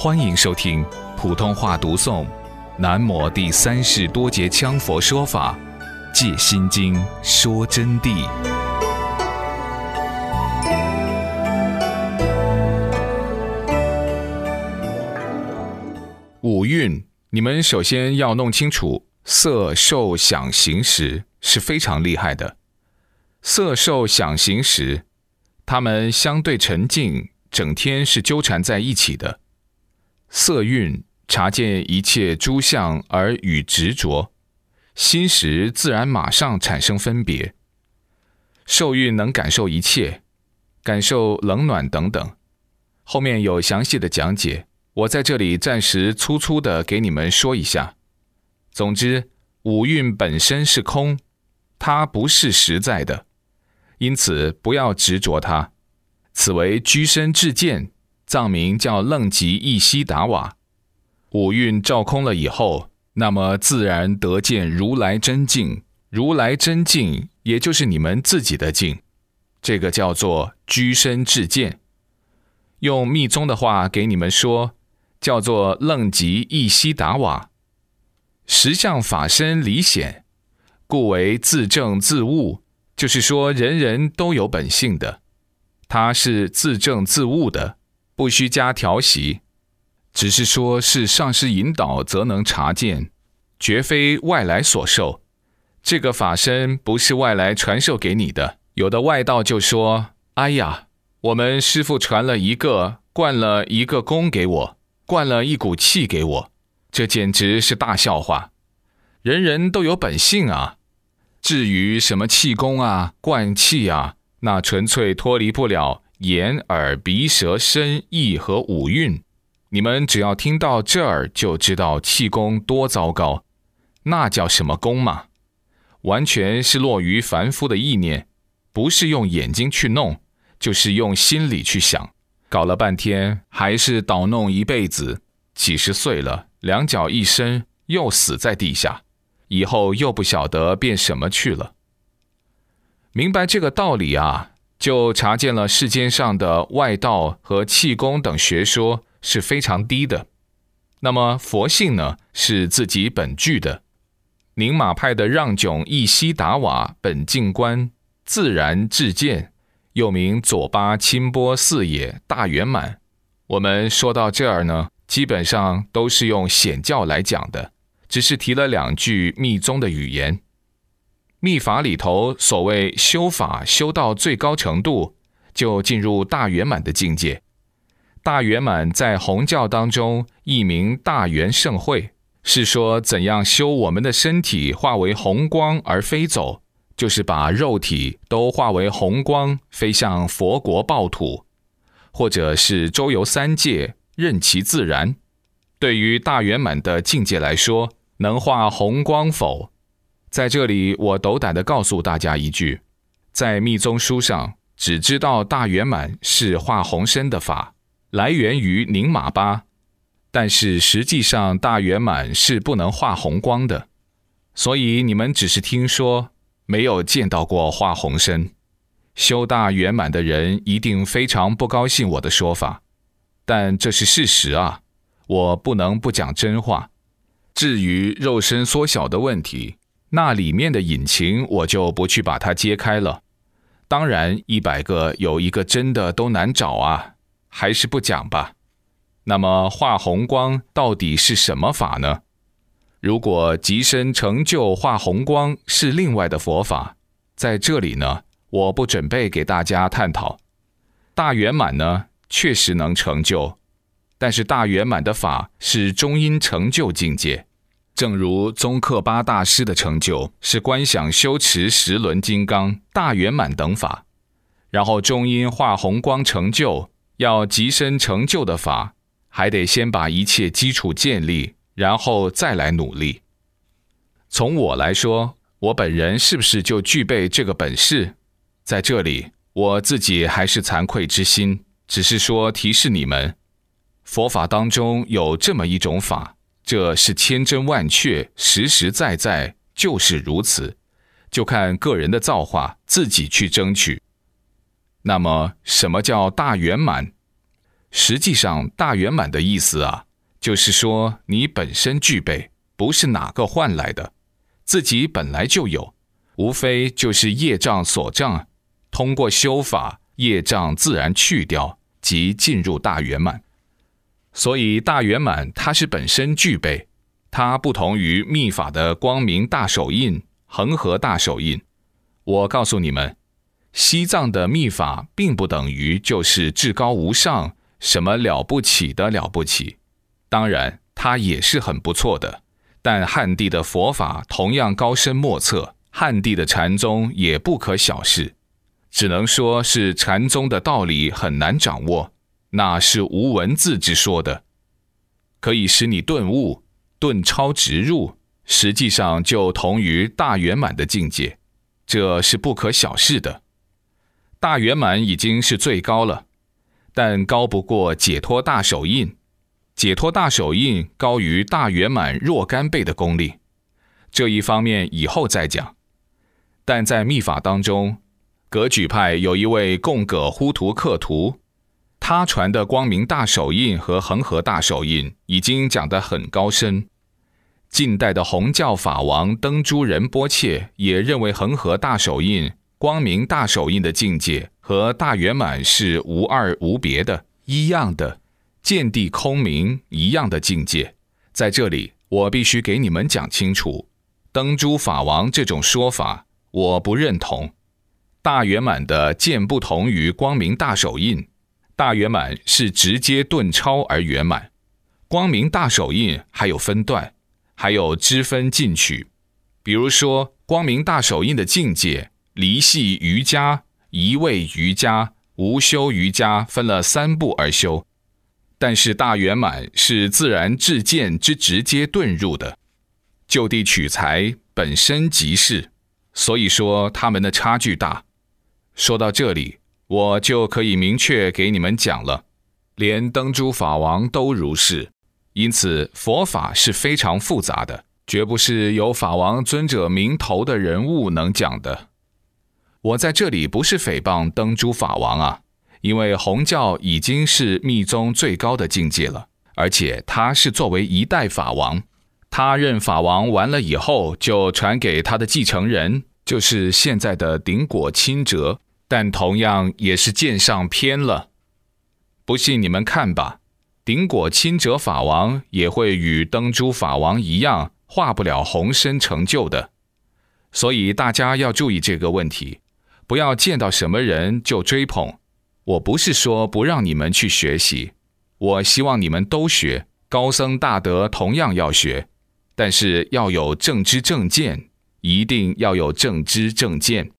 欢迎收听普通话读诵《南摩第三世多杰羌佛说法借心经说真谛》。五蕴，你们首先要弄清楚，色、受、想、行、识是非常厉害的。色、受、想、行、识，它们相对沉静，整天是纠缠在一起的。色蕴察见一切诸相而与执着，心识自然马上产生分别。受蕴能感受一切，感受冷暖等等，后面有详细的讲解。我在这里暂时粗粗的给你们说一下。总之，五蕴本身是空，它不是实在的，因此不要执着它。此为居身至见。藏名叫楞吉一悉达瓦，五蕴照空了以后，那么自然得见如来真境。如来真境，也就是你们自己的境，这个叫做居身至见。用密宗的话给你们说，叫做楞吉一悉达瓦。实相法身离显，故为自证自悟，就是说人人都有本性的，他是自证自悟的。不需加调习，只是说是上师引导，则能察见，绝非外来所授。这个法身不是外来传授给你的。有的外道就说：“哎呀，我们师傅传了一个，灌了一个功给我，灌了一股气给我，这简直是大笑话。人人都有本性啊，至于什么气功啊、灌气啊，那纯粹脱离不了。”眼、耳、鼻、舌、身、意和五蕴，你们只要听到这儿就知道气功多糟糕。那叫什么功嘛？完全是落于凡夫的意念，不是用眼睛去弄，就是用心里去想。搞了半天还是捣弄一辈子，几十岁了，两脚一伸又死在地下，以后又不晓得变什么去了。明白这个道理啊？就查见了世间上的外道和气功等学说是非常低的。那么佛性呢，是自己本具的。宁玛派的让炯一悉达瓦本净观自然智见，又名左巴清波四野大圆满。我们说到这儿呢，基本上都是用显教来讲的，只是提了两句密宗的语言。密法里头，所谓修法修到最高程度，就进入大圆满的境界。大圆满在红教当中译名大圆盛会，是说怎样修我们的身体化为红光而飞走，就是把肉体都化为红光，飞向佛国报土，或者是周游三界，任其自然。对于大圆满的境界来说，能化红光否？在这里，我斗胆地告诉大家一句：在密宗书上，只知道大圆满是化红身的法，来源于宁玛巴，但是实际上大圆满是不能化红光的。所以你们只是听说，没有见到过化红身。修大圆满的人一定非常不高兴我的说法，但这是事实啊，我不能不讲真话。至于肉身缩小的问题，那里面的隐情，我就不去把它揭开了。当然，一百个有一个真的都难找啊，还是不讲吧。那么画红光到底是什么法呢？如果极深成就画红光是另外的佛法，在这里呢，我不准备给大家探讨。大圆满呢，确实能成就，但是大圆满的法是中阴成就境界。正如宗喀巴大师的成就是观想修持十轮金刚大圆满等法，然后中因化红光成就，要极身成就的法，还得先把一切基础建立，然后再来努力。从我来说，我本人是不是就具备这个本事？在这里，我自己还是惭愧之心，只是说提示你们，佛法当中有这么一种法。这是千真万确，实实在在就是如此，就看个人的造化，自己去争取。那么，什么叫大圆满？实际上大圆满的意思啊，就是说你本身具备，不是哪个换来的，自己本来就有，无非就是业障所障，通过修法，业障自然去掉，即进入大圆满。所以大圆满它是本身具备，它不同于密法的光明大手印、恒河大手印。我告诉你们。西藏的密法并不等于就是至高无上，什么了不起的了不起，当然它也是很不错的。但汉地的佛法同样高深莫测，汉地的禅宗也不可小视，只能说是禅宗的道理很难掌握，那是无文字之说的，可以使你顿悟、顿超直入，实际上就同于大圆满的境界，这是不可小视的。大圆满已经是最高了，但高不过解脱大手印。解脱大手印高于大圆满若干倍的功力，这一方面以后再讲。但在密法当中，格举派有一位贡葛呼图克图，他传的光明大手印和恒河大手印已经讲得很高深。近代的红教法王登珠仁波切也认为恒河大手印。光明大手印的境界和大圆满是无二无别的，一样的见地空明一样的境界。在这里，我必须给你们讲清楚，灯珠法王这种说法我不认同。大圆满的见不同于光明大手印，大圆满是直接顿超而圆满，光明大手印还有分段，还有知分进取。比如说，光明大手印的境界。离系瑜伽、一味瑜伽、无修瑜伽分了三步而修，但是大圆满是自然至见之直接遁入的，就地取材本身即是，所以说他们的差距大。说到这里，我就可以明确给你们讲了，连灯珠法王都如是，因此佛法是非常复杂的，绝不是有法王尊者名头的人物能讲的。我在这里不是诽谤灯珠法王啊，因为红教已经是密宗最高的境界了，而且他是作为一代法王，他任法王完了以后，就传给他的继承人，就是现在的顶果钦哲，但同样也是剑上偏了。不信你们看吧，顶果钦哲法王也会与灯珠法王一样，化不了红身成就的，所以大家要注意这个问题。不要见到什么人就追捧。我不是说不让你们去学习，我希望你们都学，高僧大德同样要学，但是要有正知正见，一定要有正知正见。